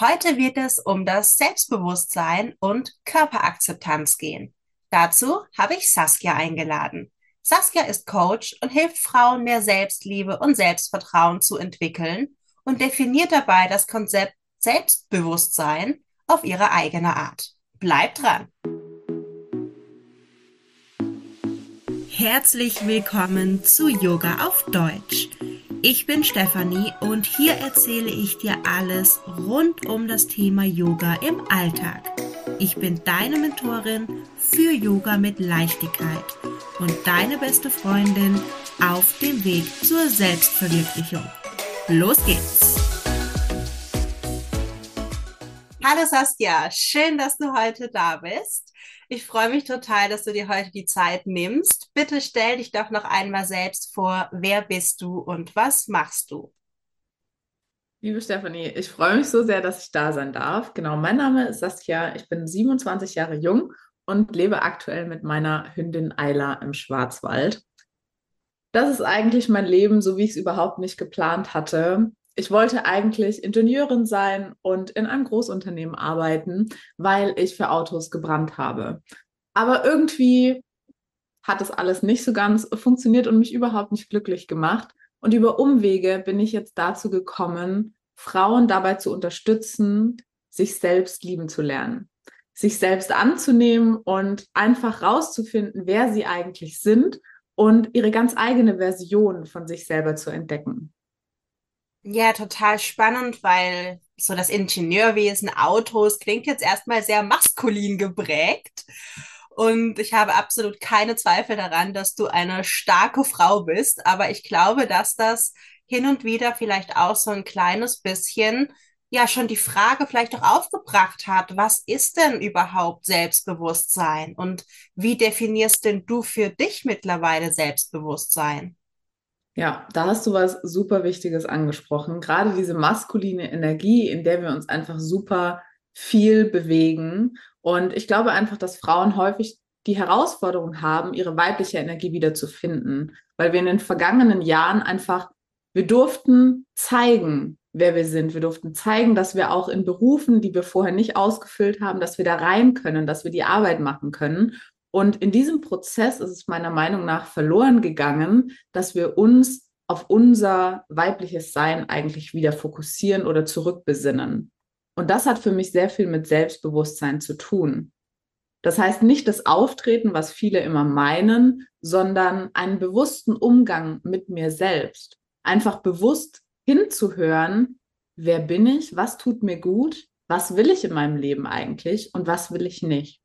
Heute wird es um das Selbstbewusstsein und Körperakzeptanz gehen. Dazu habe ich Saskia eingeladen. Saskia ist Coach und hilft Frauen mehr Selbstliebe und Selbstvertrauen zu entwickeln und definiert dabei das Konzept Selbstbewusstsein auf ihre eigene Art. Bleibt dran! Herzlich willkommen zu Yoga auf Deutsch. Ich bin Stefanie und hier erzähle ich dir alles rund um das Thema Yoga im Alltag. Ich bin deine Mentorin für Yoga mit Leichtigkeit und deine beste Freundin auf dem Weg zur Selbstverwirklichung. Los geht's! Hallo Saskia, schön, dass du heute da bist. Ich freue mich total, dass du dir heute die Zeit nimmst. Bitte stell dich doch noch einmal selbst vor. Wer bist du und was machst du? Liebe Stefanie, ich freue mich so sehr, dass ich da sein darf. Genau, mein Name ist Saskia. Ich bin 27 Jahre jung und lebe aktuell mit meiner Hündin Ayla im Schwarzwald. Das ist eigentlich mein Leben, so wie ich es überhaupt nicht geplant hatte ich wollte eigentlich Ingenieurin sein und in einem Großunternehmen arbeiten, weil ich für Autos gebrannt habe. Aber irgendwie hat das alles nicht so ganz funktioniert und mich überhaupt nicht glücklich gemacht. Und über Umwege bin ich jetzt dazu gekommen, Frauen dabei zu unterstützen, sich selbst lieben zu lernen, sich selbst anzunehmen und einfach rauszufinden, wer sie eigentlich sind und ihre ganz eigene Version von sich selber zu entdecken. Ja, total spannend, weil so das Ingenieurwesen, Autos klingt jetzt erstmal sehr maskulin geprägt. Und ich habe absolut keine Zweifel daran, dass du eine starke Frau bist. Aber ich glaube, dass das hin und wieder vielleicht auch so ein kleines bisschen ja schon die Frage vielleicht auch aufgebracht hat, was ist denn überhaupt Selbstbewusstsein und wie definierst denn du für dich mittlerweile Selbstbewusstsein? Ja, da hast du was super Wichtiges angesprochen. Gerade diese maskuline Energie, in der wir uns einfach super viel bewegen. Und ich glaube einfach, dass Frauen häufig die Herausforderung haben, ihre weibliche Energie wieder zu finden, weil wir in den vergangenen Jahren einfach, wir durften zeigen, wer wir sind. Wir durften zeigen, dass wir auch in Berufen, die wir vorher nicht ausgefüllt haben, dass wir da rein können, dass wir die Arbeit machen können. Und in diesem Prozess ist es meiner Meinung nach verloren gegangen, dass wir uns auf unser weibliches Sein eigentlich wieder fokussieren oder zurückbesinnen. Und das hat für mich sehr viel mit Selbstbewusstsein zu tun. Das heißt nicht das Auftreten, was viele immer meinen, sondern einen bewussten Umgang mit mir selbst. Einfach bewusst hinzuhören, wer bin ich, was tut mir gut, was will ich in meinem Leben eigentlich und was will ich nicht.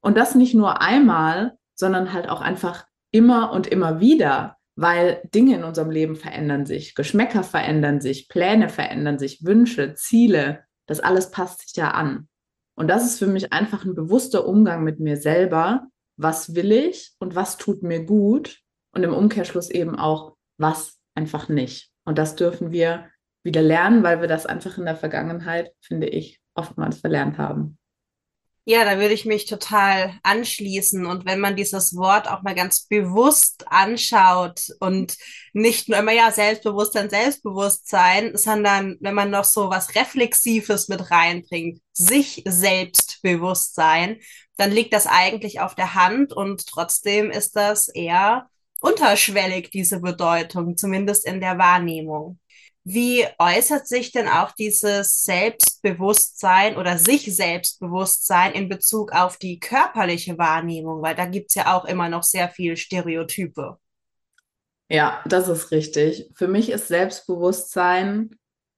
Und das nicht nur einmal, sondern halt auch einfach immer und immer wieder, weil Dinge in unserem Leben verändern sich, Geschmäcker verändern sich, Pläne verändern sich, Wünsche, Ziele, das alles passt sich ja an. Und das ist für mich einfach ein bewusster Umgang mit mir selber. Was will ich und was tut mir gut? Und im Umkehrschluss eben auch, was einfach nicht. Und das dürfen wir wieder lernen, weil wir das einfach in der Vergangenheit, finde ich, oftmals verlernt haben. Ja, da würde ich mich total anschließen. Und wenn man dieses Wort auch mal ganz bewusst anschaut und nicht nur immer ja Selbstbewusstsein, Selbstbewusstsein, sondern wenn man noch so was Reflexives mit reinbringt, sich Selbstbewusstsein, dann liegt das eigentlich auf der Hand und trotzdem ist das eher unterschwellig, diese Bedeutung, zumindest in der Wahrnehmung. Wie äußert sich denn auch dieses Selbstbewusstsein oder sich Selbstbewusstsein in Bezug auf die körperliche Wahrnehmung? Weil da gibt es ja auch immer noch sehr viel Stereotype. Ja, das ist richtig. Für mich ist Selbstbewusstsein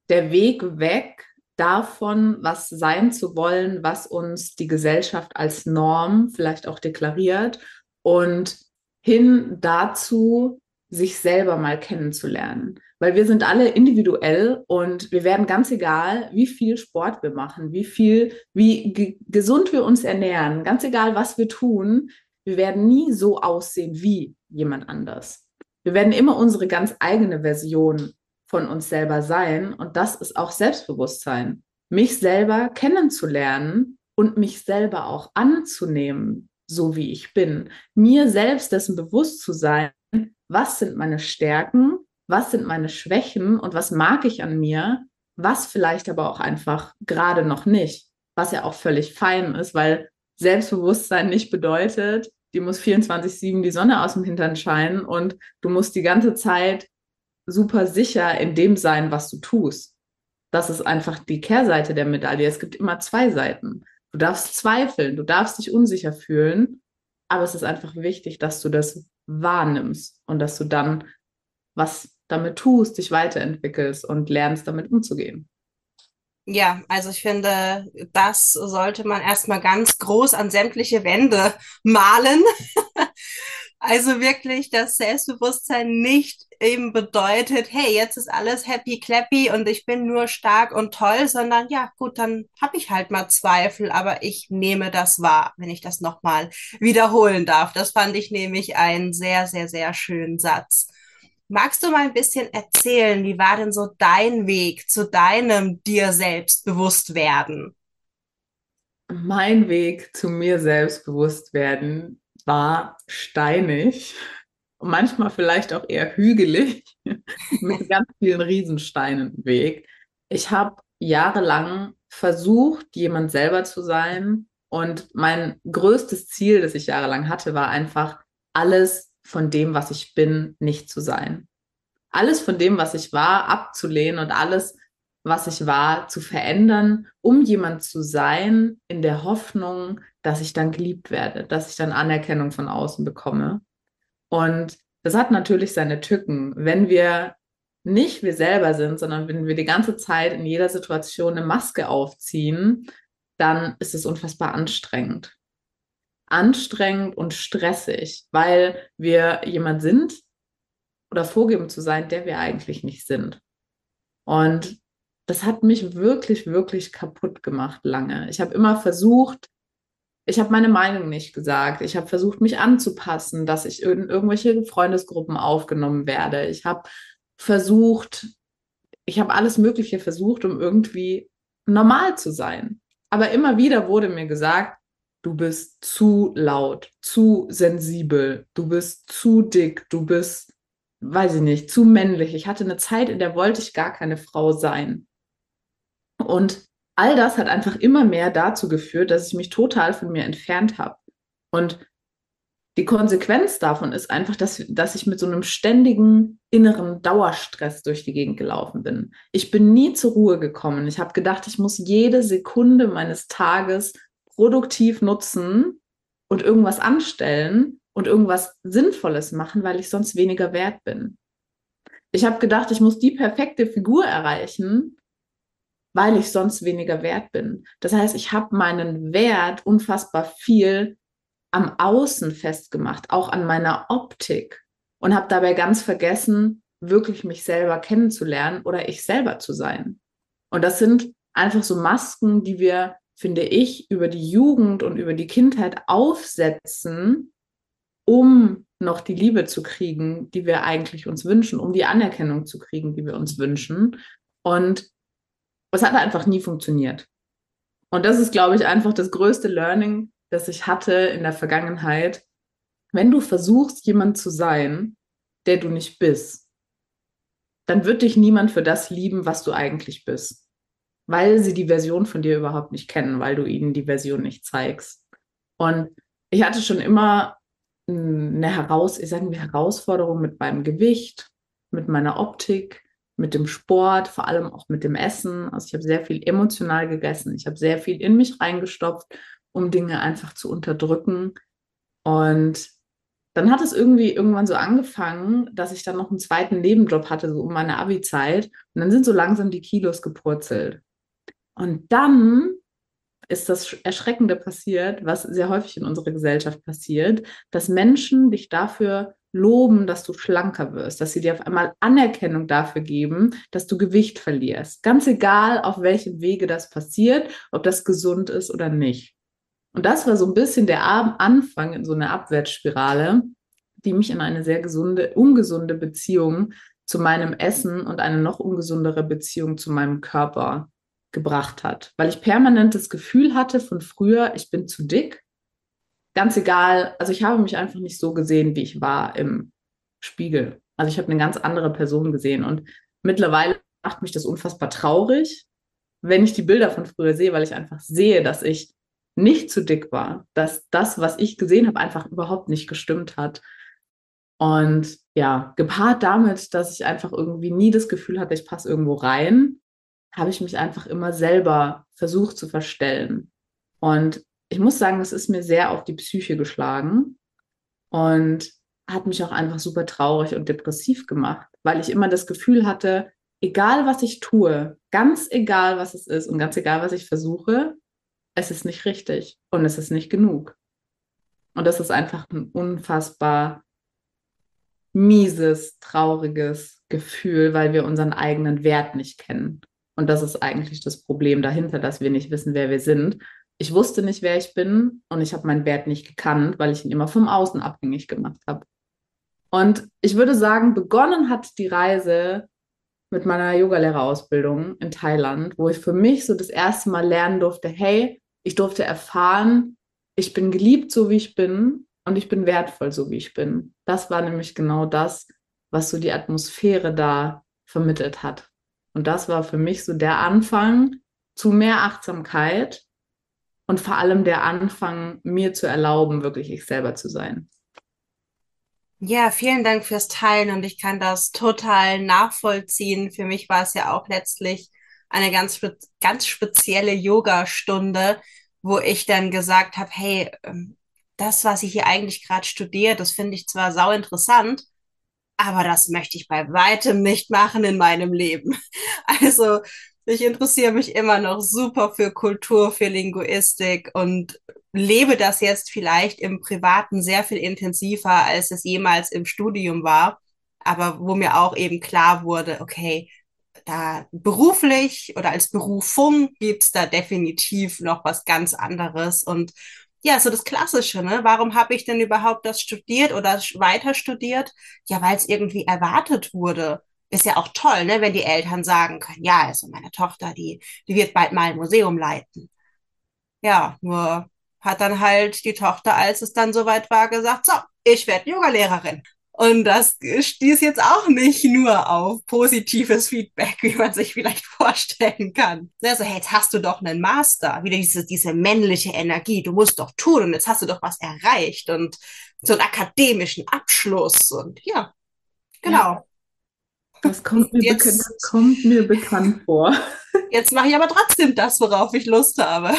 der Weg weg davon, was sein zu wollen, was uns die Gesellschaft als Norm vielleicht auch deklariert und hin dazu, sich selber mal kennenzulernen weil wir sind alle individuell und wir werden ganz egal, wie viel Sport wir machen, wie viel, wie gesund wir uns ernähren, ganz egal, was wir tun, wir werden nie so aussehen wie jemand anders. Wir werden immer unsere ganz eigene Version von uns selber sein und das ist auch Selbstbewusstsein. Mich selber kennenzulernen und mich selber auch anzunehmen, so wie ich bin. Mir selbst dessen bewusst zu sein, was sind meine Stärken was sind meine Schwächen und was mag ich an mir, was vielleicht aber auch einfach gerade noch nicht, was ja auch völlig fein ist, weil Selbstbewusstsein nicht bedeutet, die muss 24-7 die Sonne aus dem Hintern scheinen und du musst die ganze Zeit super sicher in dem sein, was du tust. Das ist einfach die Kehrseite der Medaille. Es gibt immer zwei Seiten. Du darfst zweifeln, du darfst dich unsicher fühlen, aber es ist einfach wichtig, dass du das wahrnimmst und dass du dann was damit tust, dich weiterentwickelst und lernst, damit umzugehen. Ja, also ich finde, das sollte man erstmal ganz groß an sämtliche Wände malen. also wirklich das Selbstbewusstsein nicht eben bedeutet, hey, jetzt ist alles happy clappy und ich bin nur stark und toll, sondern ja, gut, dann habe ich halt mal Zweifel, aber ich nehme das wahr, wenn ich das nochmal wiederholen darf. Das fand ich nämlich einen sehr, sehr, sehr schönen Satz. Magst du mal ein bisschen erzählen, wie war denn so dein Weg zu deinem dir selbst bewusst werden? Mein Weg zu mir selbst bewusst werden war steinig und manchmal vielleicht auch eher hügelig mit ganz vielen Riesensteinen im Weg. Ich habe jahrelang versucht, jemand selber zu sein und mein größtes Ziel, das ich jahrelang hatte, war einfach alles von dem, was ich bin, nicht zu sein. Alles von dem, was ich war, abzulehnen und alles, was ich war, zu verändern, um jemand zu sein, in der Hoffnung, dass ich dann geliebt werde, dass ich dann Anerkennung von außen bekomme. Und das hat natürlich seine Tücken. Wenn wir nicht wir selber sind, sondern wenn wir die ganze Zeit in jeder Situation eine Maske aufziehen, dann ist es unfassbar anstrengend anstrengend und stressig, weil wir jemand sind oder vorgeben zu sein, der wir eigentlich nicht sind. Und das hat mich wirklich, wirklich kaputt gemacht lange. Ich habe immer versucht, ich habe meine Meinung nicht gesagt. Ich habe versucht, mich anzupassen, dass ich in irgendwelche Freundesgruppen aufgenommen werde. Ich habe versucht, ich habe alles Mögliche versucht, um irgendwie normal zu sein. Aber immer wieder wurde mir gesagt, du bist zu laut, zu sensibel, du bist zu dick, du bist, weiß ich nicht, zu männlich. Ich hatte eine Zeit, in der wollte ich gar keine Frau sein. Und all das hat einfach immer mehr dazu geführt, dass ich mich total von mir entfernt habe. Und die Konsequenz davon ist einfach, dass, dass ich mit so einem ständigen inneren Dauerstress durch die Gegend gelaufen bin. Ich bin nie zur Ruhe gekommen. Ich habe gedacht, ich muss jede Sekunde meines Tages produktiv nutzen und irgendwas anstellen und irgendwas Sinnvolles machen, weil ich sonst weniger wert bin. Ich habe gedacht, ich muss die perfekte Figur erreichen, weil ich sonst weniger wert bin. Das heißt, ich habe meinen Wert unfassbar viel am Außen festgemacht, auch an meiner Optik und habe dabei ganz vergessen, wirklich mich selber kennenzulernen oder ich selber zu sein. Und das sind einfach so Masken, die wir finde ich, über die Jugend und über die Kindheit aufsetzen, um noch die Liebe zu kriegen, die wir eigentlich uns wünschen, um die Anerkennung zu kriegen, die wir uns wünschen. Und es hat einfach nie funktioniert. Und das ist, glaube ich, einfach das größte Learning, das ich hatte in der Vergangenheit. Wenn du versuchst, jemand zu sein, der du nicht bist, dann wird dich niemand für das lieben, was du eigentlich bist weil sie die Version von dir überhaupt nicht kennen, weil du ihnen die Version nicht zeigst. Und ich hatte schon immer eine Heraus ich sage Herausforderung mit meinem Gewicht, mit meiner Optik, mit dem Sport, vor allem auch mit dem Essen. Also ich habe sehr viel emotional gegessen. Ich habe sehr viel in mich reingestopft, um Dinge einfach zu unterdrücken. Und dann hat es irgendwie irgendwann so angefangen, dass ich dann noch einen zweiten Nebenjob hatte, so um meine Abi-Zeit. Und dann sind so langsam die Kilos gepurzelt. Und dann ist das Erschreckende passiert, was sehr häufig in unserer Gesellschaft passiert, dass Menschen dich dafür loben, dass du schlanker wirst, dass sie dir auf einmal Anerkennung dafür geben, dass du Gewicht verlierst. Ganz egal, auf welchem Wege das passiert, ob das gesund ist oder nicht. Und das war so ein bisschen der Anfang in so einer Abwärtsspirale, die mich in eine sehr gesunde, ungesunde Beziehung zu meinem Essen und eine noch ungesundere Beziehung zu meinem Körper gebracht hat, weil ich permanent das Gefühl hatte von früher, ich bin zu dick. Ganz egal, also ich habe mich einfach nicht so gesehen, wie ich war im Spiegel. Also ich habe eine ganz andere Person gesehen und mittlerweile macht mich das unfassbar traurig, wenn ich die Bilder von früher sehe, weil ich einfach sehe, dass ich nicht zu dick war, dass das, was ich gesehen habe, einfach überhaupt nicht gestimmt hat. Und ja, gepaart damit, dass ich einfach irgendwie nie das Gefühl hatte, ich passe irgendwo rein, habe ich mich einfach immer selber versucht zu verstellen. Und ich muss sagen, das ist mir sehr auf die Psyche geschlagen und hat mich auch einfach super traurig und depressiv gemacht, weil ich immer das Gefühl hatte, egal was ich tue, ganz egal was es ist und ganz egal was ich versuche, es ist nicht richtig und es ist nicht genug. Und das ist einfach ein unfassbar mieses, trauriges Gefühl, weil wir unseren eigenen Wert nicht kennen. Und das ist eigentlich das Problem dahinter, dass wir nicht wissen, wer wir sind. Ich wusste nicht, wer ich bin und ich habe meinen Wert nicht gekannt, weil ich ihn immer vom Außen abhängig gemacht habe. Und ich würde sagen, begonnen hat die Reise mit meiner Yogalehrerausbildung in Thailand, wo ich für mich so das erste Mal lernen durfte, hey, ich durfte erfahren, ich bin geliebt, so wie ich bin und ich bin wertvoll, so wie ich bin. Das war nämlich genau das, was so die Atmosphäre da vermittelt hat. Und das war für mich so der Anfang zu mehr Achtsamkeit und vor allem der Anfang, mir zu erlauben, wirklich ich selber zu sein. Ja, vielen Dank fürs Teilen und ich kann das total nachvollziehen. Für mich war es ja auch letztlich eine ganz, ganz spezielle Yoga-Stunde, wo ich dann gesagt habe, hey, ähm, das, was ich hier eigentlich gerade studiere, das finde ich zwar sau interessant, aber das möchte ich bei weitem nicht machen in meinem Leben. Also ich interessiere mich immer noch super für Kultur, für Linguistik und lebe das jetzt vielleicht im Privaten sehr viel intensiver, als es jemals im Studium war. Aber wo mir auch eben klar wurde, okay, da beruflich oder als Berufung gibt's da definitiv noch was ganz anderes. Und ja, so das Klassische, ne? Warum habe ich denn überhaupt das studiert oder weiter studiert? Ja, weil es irgendwie erwartet wurde. Ist ja auch toll, ne, wenn die Eltern sagen können, ja, also meine Tochter, die, die wird bald mal ein Museum leiten. Ja, nur hat dann halt die Tochter, als es dann soweit war, gesagt, so, ich werde Yogalehrerin. Und das stieß jetzt auch nicht nur auf positives Feedback, wie man sich vielleicht vorstellen kann. Also, hey, jetzt hast du doch einen Master, wieder diese, diese männliche Energie, du musst doch tun und jetzt hast du doch was erreicht und so einen akademischen Abschluss und ja, genau. Ja. Das kommt mir, jetzt, bekannt, das kommt mir bekannt vor. Jetzt mache ich aber trotzdem das, worauf ich Lust habe.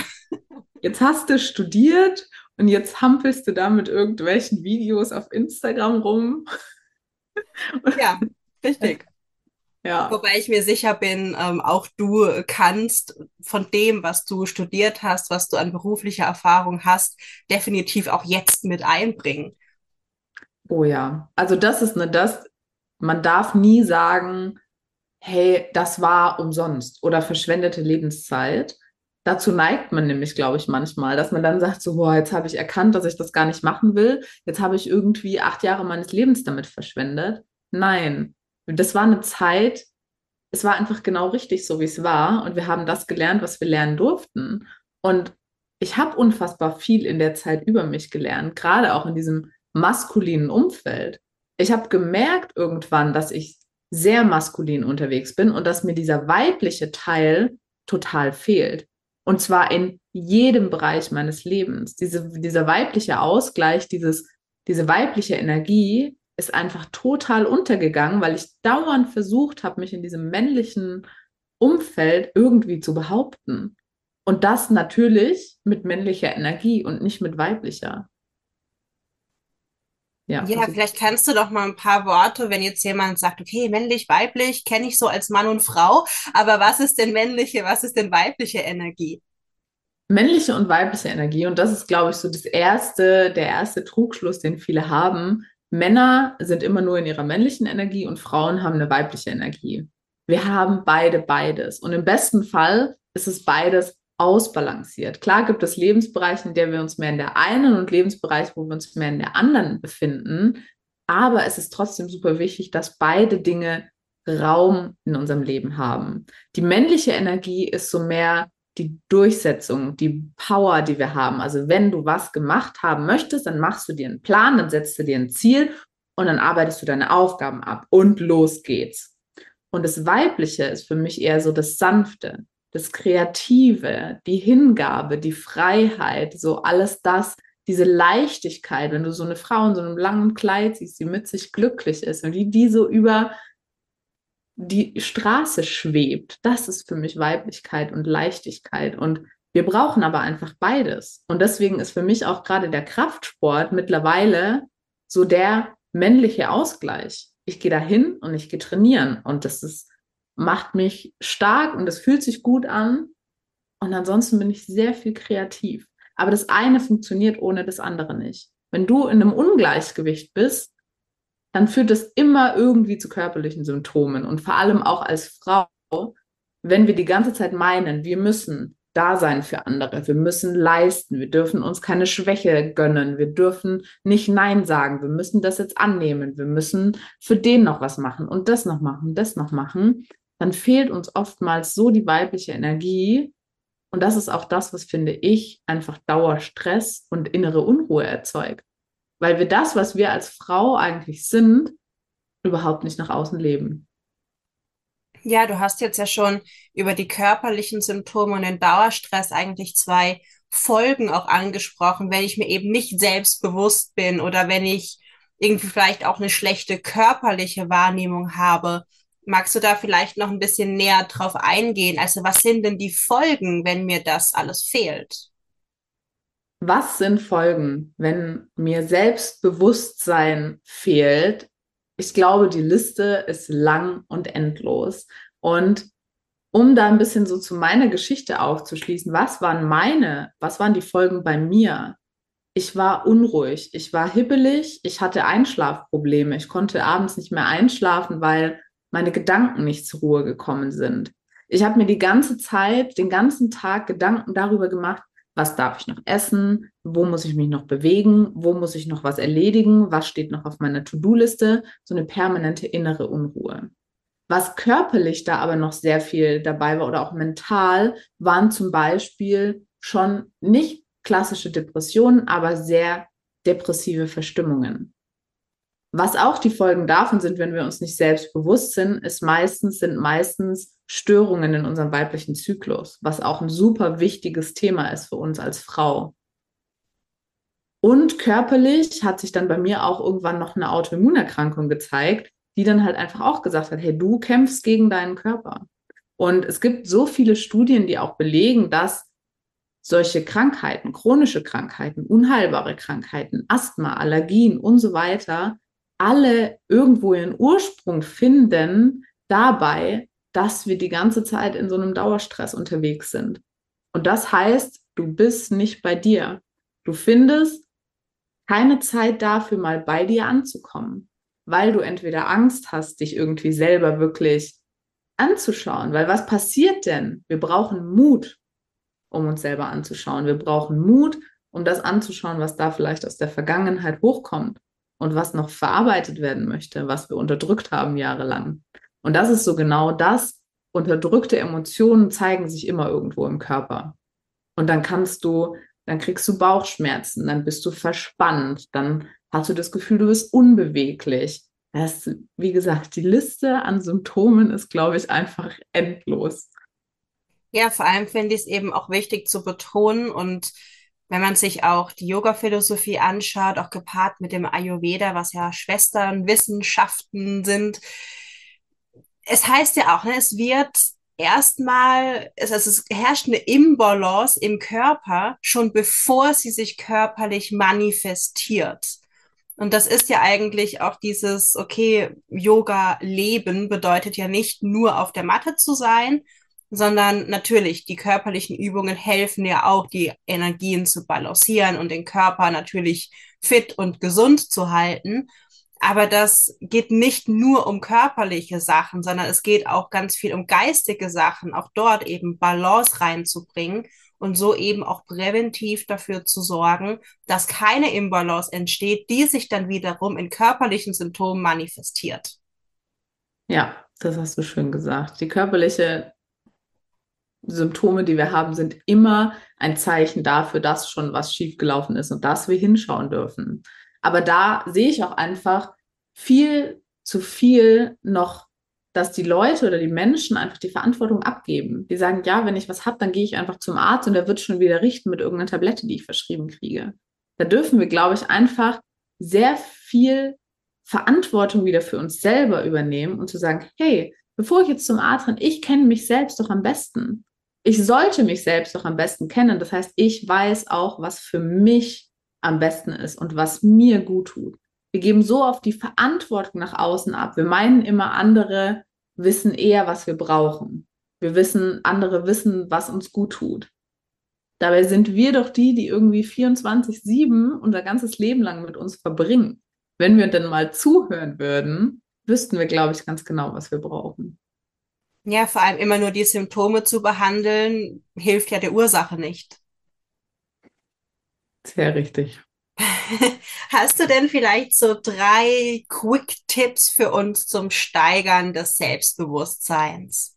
Jetzt hast du studiert und jetzt hampelst du da mit irgendwelchen Videos auf Instagram rum. Ja, richtig. Ja. Wobei ich mir sicher bin, ähm, auch du kannst von dem, was du studiert hast, was du an beruflicher Erfahrung hast, definitiv auch jetzt mit einbringen. Oh ja, also das ist ne, das, man darf nie sagen, hey, das war umsonst oder verschwendete Lebenszeit, Dazu neigt man nämlich, glaube ich, manchmal, dass man dann sagt, so, boah, jetzt habe ich erkannt, dass ich das gar nicht machen will. Jetzt habe ich irgendwie acht Jahre meines Lebens damit verschwendet. Nein, das war eine Zeit, es war einfach genau richtig, so wie es war. Und wir haben das gelernt, was wir lernen durften. Und ich habe unfassbar viel in der Zeit über mich gelernt, gerade auch in diesem maskulinen Umfeld. Ich habe gemerkt irgendwann, dass ich sehr maskulin unterwegs bin und dass mir dieser weibliche Teil total fehlt. Und zwar in jedem Bereich meines Lebens. Diese, dieser weibliche Ausgleich, dieses, diese weibliche Energie ist einfach total untergegangen, weil ich dauernd versucht habe, mich in diesem männlichen Umfeld irgendwie zu behaupten. Und das natürlich mit männlicher Energie und nicht mit weiblicher. Ja, ja vielleicht kannst du doch mal ein paar Worte, wenn jetzt jemand sagt, okay, männlich, weiblich, kenne ich so als Mann und Frau, aber was ist denn männliche, was ist denn weibliche Energie? Männliche und weibliche Energie, und das ist, glaube ich, so das erste, der erste Trugschluss, den viele haben. Männer sind immer nur in ihrer männlichen Energie und Frauen haben eine weibliche Energie. Wir haben beide beides. Und im besten Fall ist es beides ausbalanciert. Klar gibt es Lebensbereiche, in denen wir uns mehr in der einen und Lebensbereiche, wo wir uns mehr in der anderen befinden. Aber es ist trotzdem super wichtig, dass beide Dinge Raum in unserem Leben haben. Die männliche Energie ist so mehr die Durchsetzung, die Power, die wir haben. Also wenn du was gemacht haben möchtest, dann machst du dir einen Plan, dann setzt du dir ein Ziel und dann arbeitest du deine Aufgaben ab und los geht's. Und das Weibliche ist für mich eher so das Sanfte, das Kreative, die Hingabe, die Freiheit, so alles das, diese Leichtigkeit, wenn du so eine Frau in so einem langen Kleid siehst, die mit sich glücklich ist und die, die so über die Straße schwebt, das ist für mich Weiblichkeit und Leichtigkeit. Und wir brauchen aber einfach beides. Und deswegen ist für mich auch gerade der Kraftsport mittlerweile so der männliche Ausgleich. Ich gehe dahin und ich gehe trainieren und das ist, macht mich stark und es fühlt sich gut an. Und ansonsten bin ich sehr viel kreativ. Aber das eine funktioniert ohne das andere nicht. Wenn du in einem Ungleichgewicht bist, dann führt das immer irgendwie zu körperlichen Symptomen. Und vor allem auch als Frau, wenn wir die ganze Zeit meinen, wir müssen da sein für andere, wir müssen leisten, wir dürfen uns keine Schwäche gönnen, wir dürfen nicht Nein sagen, wir müssen das jetzt annehmen, wir müssen für den noch was machen und das noch machen, das noch machen, dann fehlt uns oftmals so die weibliche Energie, und das ist auch das, was finde ich einfach Dauerstress und innere Unruhe erzeugt. Weil wir das, was wir als Frau eigentlich sind, überhaupt nicht nach außen leben. Ja, du hast jetzt ja schon über die körperlichen Symptome und den Dauerstress eigentlich zwei Folgen auch angesprochen, wenn ich mir eben nicht selbstbewusst bin oder wenn ich irgendwie vielleicht auch eine schlechte körperliche Wahrnehmung habe Magst du da vielleicht noch ein bisschen näher drauf eingehen? Also was sind denn die Folgen, wenn mir das alles fehlt? Was sind Folgen, wenn mir Selbstbewusstsein fehlt? Ich glaube, die Liste ist lang und endlos. Und um da ein bisschen so zu meiner Geschichte aufzuschließen, was waren meine, was waren die Folgen bei mir? Ich war unruhig, ich war hibbelig, ich hatte Einschlafprobleme, ich konnte abends nicht mehr einschlafen, weil meine Gedanken nicht zur Ruhe gekommen sind. Ich habe mir die ganze Zeit, den ganzen Tag Gedanken darüber gemacht, was darf ich noch essen, wo muss ich mich noch bewegen, wo muss ich noch was erledigen, was steht noch auf meiner To-Do-Liste, so eine permanente innere Unruhe. Was körperlich da aber noch sehr viel dabei war oder auch mental, waren zum Beispiel schon nicht klassische Depressionen, aber sehr depressive Verstimmungen. Was auch die Folgen davon sind, wenn wir uns nicht selbst bewusst sind, ist meistens, sind meistens Störungen in unserem weiblichen Zyklus, was auch ein super wichtiges Thema ist für uns als Frau. Und körperlich hat sich dann bei mir auch irgendwann noch eine Autoimmunerkrankung gezeigt, die dann halt einfach auch gesagt hat, hey, du kämpfst gegen deinen Körper. Und es gibt so viele Studien, die auch belegen, dass solche Krankheiten, chronische Krankheiten, unheilbare Krankheiten, Asthma, Allergien und so weiter alle irgendwo ihren Ursprung finden dabei, dass wir die ganze Zeit in so einem Dauerstress unterwegs sind. Und das heißt, du bist nicht bei dir. Du findest keine Zeit dafür, mal bei dir anzukommen, weil du entweder Angst hast, dich irgendwie selber wirklich anzuschauen. Weil was passiert denn? Wir brauchen Mut, um uns selber anzuschauen. Wir brauchen Mut, um das anzuschauen, was da vielleicht aus der Vergangenheit hochkommt und was noch verarbeitet werden möchte, was wir unterdrückt haben jahrelang. Und das ist so genau das. Unterdrückte Emotionen zeigen sich immer irgendwo im Körper. Und dann kannst du, dann kriegst du Bauchschmerzen, dann bist du verspannt, dann hast du das Gefühl, du bist unbeweglich. Das, wie gesagt, die Liste an Symptomen ist, glaube ich, einfach endlos. Ja, vor allem finde ich es eben auch wichtig zu betonen und wenn man sich auch die Yoga-Philosophie anschaut, auch gepaart mit dem Ayurveda, was ja Schwesternwissenschaften sind, es heißt ja auch, ne, es wird erstmal, es, also es herrscht eine Imbalance im Körper, schon bevor sie sich körperlich manifestiert. Und das ist ja eigentlich auch dieses, okay, Yoga-Leben bedeutet ja nicht nur auf der Matte zu sein sondern natürlich die körperlichen Übungen helfen ja auch, die Energien zu balancieren und den Körper natürlich fit und gesund zu halten. Aber das geht nicht nur um körperliche Sachen, sondern es geht auch ganz viel um geistige Sachen, auch dort eben Balance reinzubringen und so eben auch präventiv dafür zu sorgen, dass keine Imbalance entsteht, die sich dann wiederum in körperlichen Symptomen manifestiert. Ja, das hast du schön gesagt. Die körperliche Symptome, die wir haben, sind immer ein Zeichen dafür, dass schon was schiefgelaufen ist und dass wir hinschauen dürfen. Aber da sehe ich auch einfach viel zu viel noch dass die Leute oder die Menschen einfach die Verantwortung abgeben. Die sagen, ja, wenn ich was habe, dann gehe ich einfach zum Arzt und der wird schon wieder richten mit irgendeiner Tablette, die ich verschrieben kriege. Da dürfen wir, glaube ich, einfach sehr viel Verantwortung wieder für uns selber übernehmen und zu sagen, hey, bevor ich jetzt zum Arzt renne, ich kenne mich selbst doch am besten. Ich sollte mich selbst doch am besten kennen. Das heißt, ich weiß auch, was für mich am besten ist und was mir gut tut. Wir geben so oft die Verantwortung nach außen ab. Wir meinen immer, andere wissen eher, was wir brauchen. Wir wissen, andere wissen, was uns gut tut. Dabei sind wir doch die, die irgendwie 24-7 unser ganzes Leben lang mit uns verbringen. Wenn wir denn mal zuhören würden, wüssten wir, glaube ich, ganz genau, was wir brauchen. Ja, vor allem immer nur die Symptome zu behandeln, hilft ja der Ursache nicht. Sehr richtig. Hast du denn vielleicht so drei Quick-Tipps für uns zum Steigern des Selbstbewusstseins?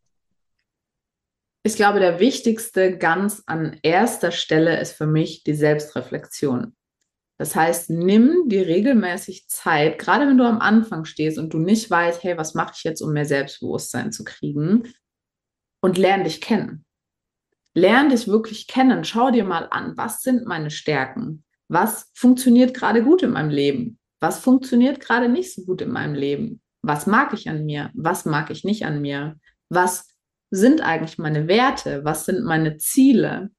Ich glaube, der wichtigste ganz an erster Stelle ist für mich die Selbstreflexion. Das heißt, nimm dir regelmäßig Zeit, gerade wenn du am Anfang stehst und du nicht weißt, hey, was mache ich jetzt, um mehr Selbstbewusstsein zu kriegen? Und lern dich kennen. Lern dich wirklich kennen. Schau dir mal an, was sind meine Stärken? Was funktioniert gerade gut in meinem Leben? Was funktioniert gerade nicht so gut in meinem Leben? Was mag ich an mir? Was mag ich nicht an mir? Was sind eigentlich meine Werte? Was sind meine Ziele?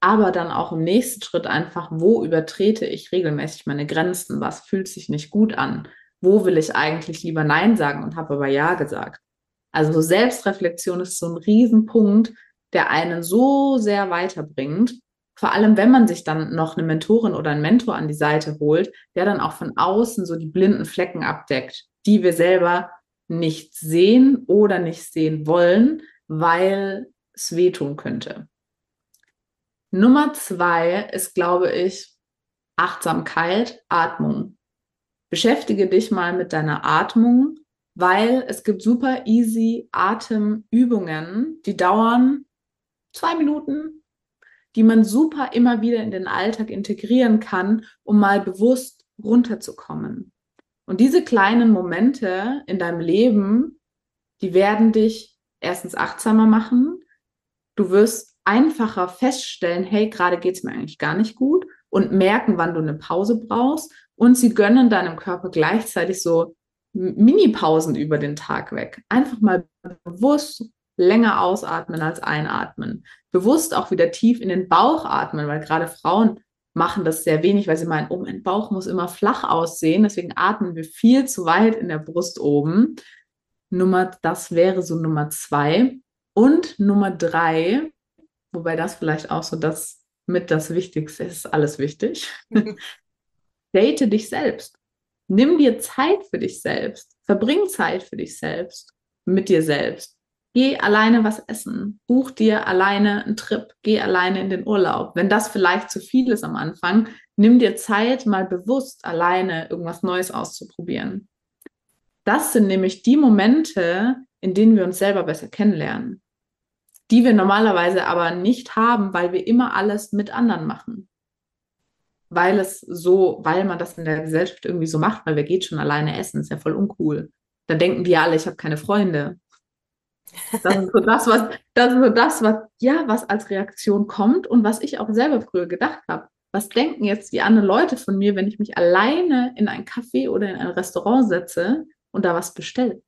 Aber dann auch im nächsten Schritt einfach, wo übertrete ich regelmäßig meine Grenzen? Was fühlt sich nicht gut an? Wo will ich eigentlich lieber Nein sagen und habe aber Ja gesagt? Also Selbstreflexion ist so ein Riesenpunkt, der einen so sehr weiterbringt. Vor allem, wenn man sich dann noch eine Mentorin oder einen Mentor an die Seite holt, der dann auch von außen so die blinden Flecken abdeckt, die wir selber nicht sehen oder nicht sehen wollen, weil es wehtun könnte. Nummer zwei ist, glaube ich, Achtsamkeit, Atmung. Beschäftige dich mal mit deiner Atmung, weil es gibt super easy Atemübungen, die dauern zwei Minuten, die man super immer wieder in den Alltag integrieren kann, um mal bewusst runterzukommen. Und diese kleinen Momente in deinem Leben, die werden dich erstens achtsamer machen. Du wirst einfacher feststellen, hey, gerade geht es mir eigentlich gar nicht gut und merken, wann du eine Pause brauchst. Und sie gönnen deinem Körper gleichzeitig so Mini-Pausen über den Tag weg. Einfach mal bewusst länger ausatmen als einatmen. Bewusst auch wieder tief in den Bauch atmen, weil gerade Frauen machen das sehr wenig, weil sie meinen, oh, mein Bauch muss immer flach aussehen. Deswegen atmen wir viel zu weit in der Brust oben. Nummer, das wäre so Nummer zwei. Und Nummer drei, wobei das vielleicht auch so das mit das Wichtigste ist, alles wichtig. Date dich selbst. Nimm dir Zeit für dich selbst. Verbring Zeit für dich selbst, mit dir selbst. Geh alleine was essen. Buch dir alleine einen Trip. Geh alleine in den Urlaub. Wenn das vielleicht zu viel ist am Anfang, nimm dir Zeit, mal bewusst alleine irgendwas Neues auszuprobieren. Das sind nämlich die Momente, in denen wir uns selber besser kennenlernen die wir normalerweise aber nicht haben, weil wir immer alles mit anderen machen. Weil es so, weil man das in der Gesellschaft irgendwie so macht, weil wir geht schon alleine essen, ist ja voll uncool. Da denken die alle, ich habe keine Freunde. Das ist so das, was, das ist so das, was, ja, was als Reaktion kommt und was ich auch selber früher gedacht habe. Was denken jetzt die anderen Leute von mir, wenn ich mich alleine in ein Café oder in ein Restaurant setze und da was bestelle?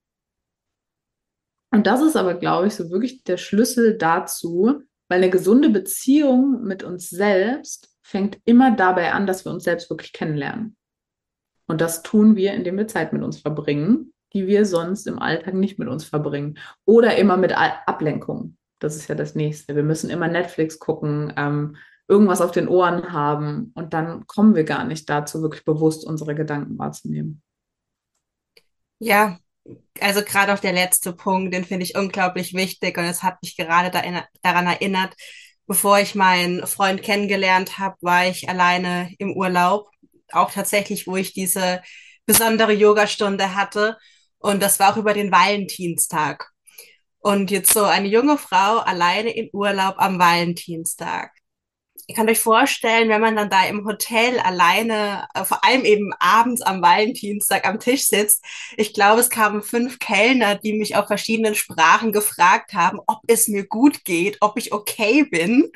Und das ist aber, glaube ich, so wirklich der Schlüssel dazu, weil eine gesunde Beziehung mit uns selbst fängt immer dabei an, dass wir uns selbst wirklich kennenlernen. Und das tun wir, indem wir Zeit mit uns verbringen, die wir sonst im Alltag nicht mit uns verbringen. Oder immer mit Ablenkung. Das ist ja das nächste. Wir müssen immer Netflix gucken, ähm, irgendwas auf den Ohren haben und dann kommen wir gar nicht dazu, wirklich bewusst unsere Gedanken wahrzunehmen. Ja, also gerade auch der letzte Punkt, den finde ich unglaublich wichtig und es hat mich gerade da in, daran erinnert, bevor ich meinen Freund kennengelernt habe, war ich alleine im Urlaub, auch tatsächlich, wo ich diese besondere Yogastunde hatte und das war auch über den Valentinstag. Und jetzt so eine junge Frau alleine im Urlaub am Valentinstag. Ihr könnt euch vorstellen, wenn man dann da im Hotel alleine, äh, vor allem eben abends am Valentinstag am Tisch sitzt, ich glaube, es kamen fünf Kellner, die mich auf verschiedenen Sprachen gefragt haben, ob es mir gut geht, ob ich okay bin.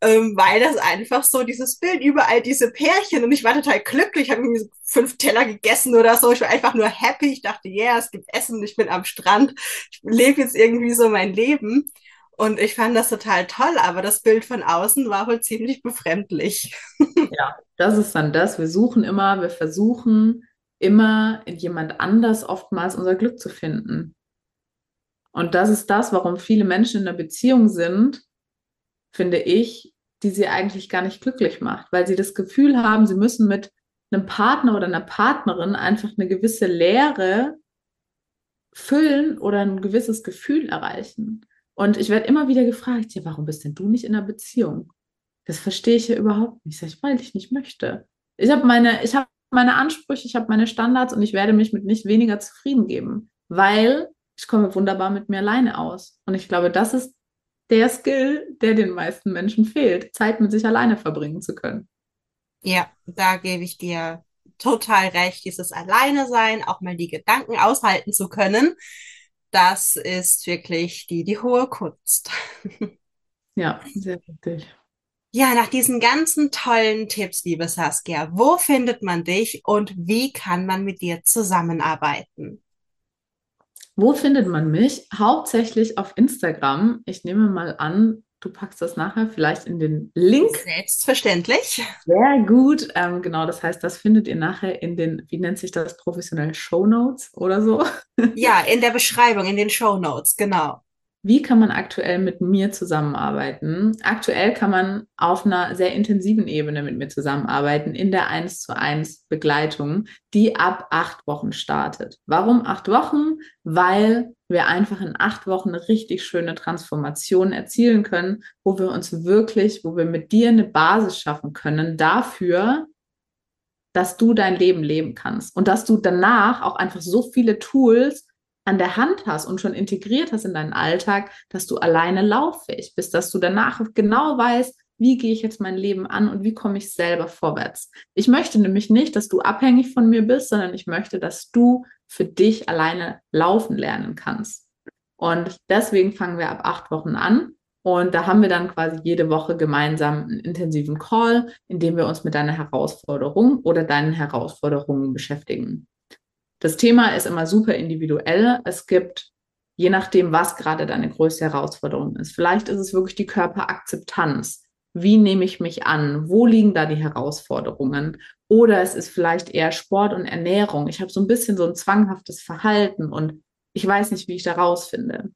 Ähm, weil das einfach so dieses Bild überall diese Pärchen und ich war total glücklich, habe irgendwie fünf Teller gegessen oder so. Ich war einfach nur happy. Ich dachte, ja, yeah, es gibt Essen, ich bin am Strand, ich lebe jetzt irgendwie so mein Leben. Und ich fand das total toll, aber das Bild von außen war wohl ziemlich befremdlich. Ja, das ist dann das. Wir suchen immer, wir versuchen immer in jemand anders oftmals unser Glück zu finden. Und das ist das, warum viele Menschen in einer Beziehung sind, finde ich, die sie eigentlich gar nicht glücklich macht, weil sie das Gefühl haben, sie müssen mit einem Partner oder einer Partnerin einfach eine gewisse Leere füllen oder ein gewisses Gefühl erreichen. Und ich werde immer wieder gefragt, ja, warum bist denn du nicht in einer Beziehung? Das verstehe ich ja überhaupt nicht. Ich, weil ich nicht möchte. Ich habe meine, ich habe meine Ansprüche, ich habe meine Standards und ich werde mich mit nicht weniger zufrieden geben, weil ich komme wunderbar mit mir alleine aus. Und ich glaube, das ist der Skill, der den meisten Menschen fehlt, Zeit mit sich alleine verbringen zu können. Ja, da gebe ich dir total recht. Dieses Alleine sein, auch mal die Gedanken aushalten zu können das ist wirklich die, die hohe Kunst. Ja, sehr richtig. Ja, nach diesen ganzen tollen Tipps, liebe Saskia, wo findet man dich und wie kann man mit dir zusammenarbeiten? Wo findet man mich? Hauptsächlich auf Instagram. Ich nehme mal an, Du packst das nachher vielleicht in den Link. Selbstverständlich. Sehr gut. Ähm, genau, das heißt, das findet ihr nachher in den, wie nennt sich das professionell, Show Notes oder so? Ja, in der Beschreibung, in den Show Notes, genau. Wie kann man aktuell mit mir zusammenarbeiten? Aktuell kann man auf einer sehr intensiven Ebene mit mir zusammenarbeiten, in der 1 zu 1 Begleitung, die ab acht Wochen startet. Warum acht Wochen? Weil wir einfach in acht Wochen eine richtig schöne Transformation erzielen können, wo wir uns wirklich, wo wir mit dir eine Basis schaffen können dafür, dass du dein Leben leben kannst und dass du danach auch einfach so viele Tools an der Hand hast und schon integriert hast in deinen Alltag, dass du alleine lauffähig bist, dass du danach genau weißt, wie gehe ich jetzt mein Leben an und wie komme ich selber vorwärts. Ich möchte nämlich nicht, dass du abhängig von mir bist, sondern ich möchte, dass du für dich alleine laufen lernen kannst. Und deswegen fangen wir ab acht Wochen an. Und da haben wir dann quasi jede Woche gemeinsam einen intensiven Call, in dem wir uns mit deiner Herausforderung oder deinen Herausforderungen beschäftigen. Das Thema ist immer super individuell. Es gibt, je nachdem, was gerade deine größte Herausforderung ist. Vielleicht ist es wirklich die Körperakzeptanz. Wie nehme ich mich an? Wo liegen da die Herausforderungen? Oder es ist vielleicht eher Sport und Ernährung. Ich habe so ein bisschen so ein zwanghaftes Verhalten und ich weiß nicht, wie ich da rausfinde.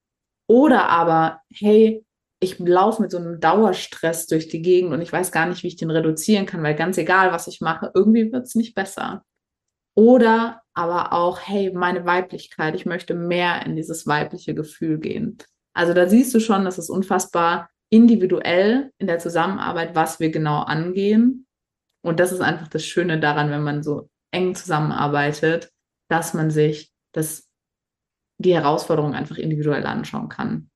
Oder aber, hey, ich laufe mit so einem Dauerstress durch die Gegend und ich weiß gar nicht, wie ich den reduzieren kann, weil ganz egal, was ich mache, irgendwie wird es nicht besser. Oder aber auch, hey, meine Weiblichkeit, ich möchte mehr in dieses weibliche Gefühl gehen. Also da siehst du schon, dass es unfassbar individuell in der Zusammenarbeit, was wir genau angehen. Und das ist einfach das Schöne daran, wenn man so eng zusammenarbeitet, dass man sich das, die Herausforderung einfach individuell anschauen kann.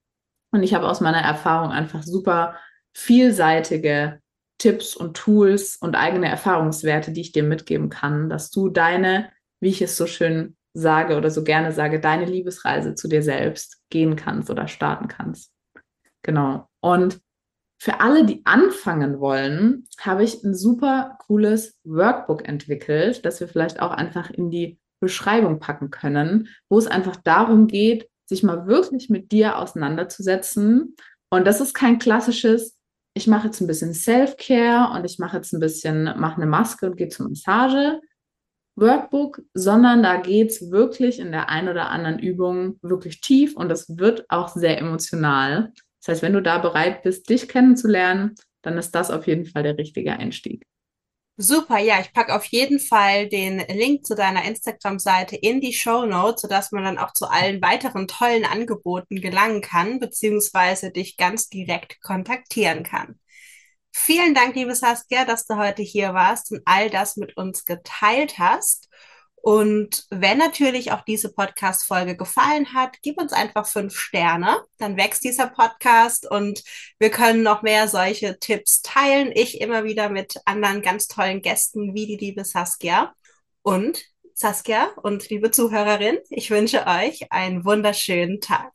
Und ich habe aus meiner Erfahrung einfach super vielseitige Tipps und Tools und eigene Erfahrungswerte, die ich dir mitgeben kann, dass du deine, wie ich es so schön sage oder so gerne sage, deine Liebesreise zu dir selbst gehen kannst oder starten kannst. Genau. Und für alle, die anfangen wollen, habe ich ein super cooles Workbook entwickelt, das wir vielleicht auch einfach in die Beschreibung packen können, wo es einfach darum geht, sich mal wirklich mit dir auseinanderzusetzen. Und das ist kein klassisches ich mache jetzt ein bisschen Self-Care und ich mache jetzt ein bisschen, mache eine Maske und gehe zur Massage. Workbook, sondern da geht es wirklich in der einen oder anderen Übung wirklich tief und es wird auch sehr emotional. Das heißt, wenn du da bereit bist, dich kennenzulernen, dann ist das auf jeden Fall der richtige Einstieg. Super, ja, ich packe auf jeden Fall den Link zu deiner Instagram-Seite in die Show Notes, sodass man dann auch zu allen weiteren tollen Angeboten gelangen kann, beziehungsweise dich ganz direkt kontaktieren kann. Vielen Dank, liebe Saskia, dass du heute hier warst und all das mit uns geteilt hast. Und wenn natürlich auch diese Podcast-Folge gefallen hat, gib uns einfach fünf Sterne. Dann wächst dieser Podcast und wir können noch mehr solche Tipps teilen. Ich immer wieder mit anderen ganz tollen Gästen wie die liebe Saskia. Und Saskia und liebe Zuhörerin, ich wünsche euch einen wunderschönen Tag.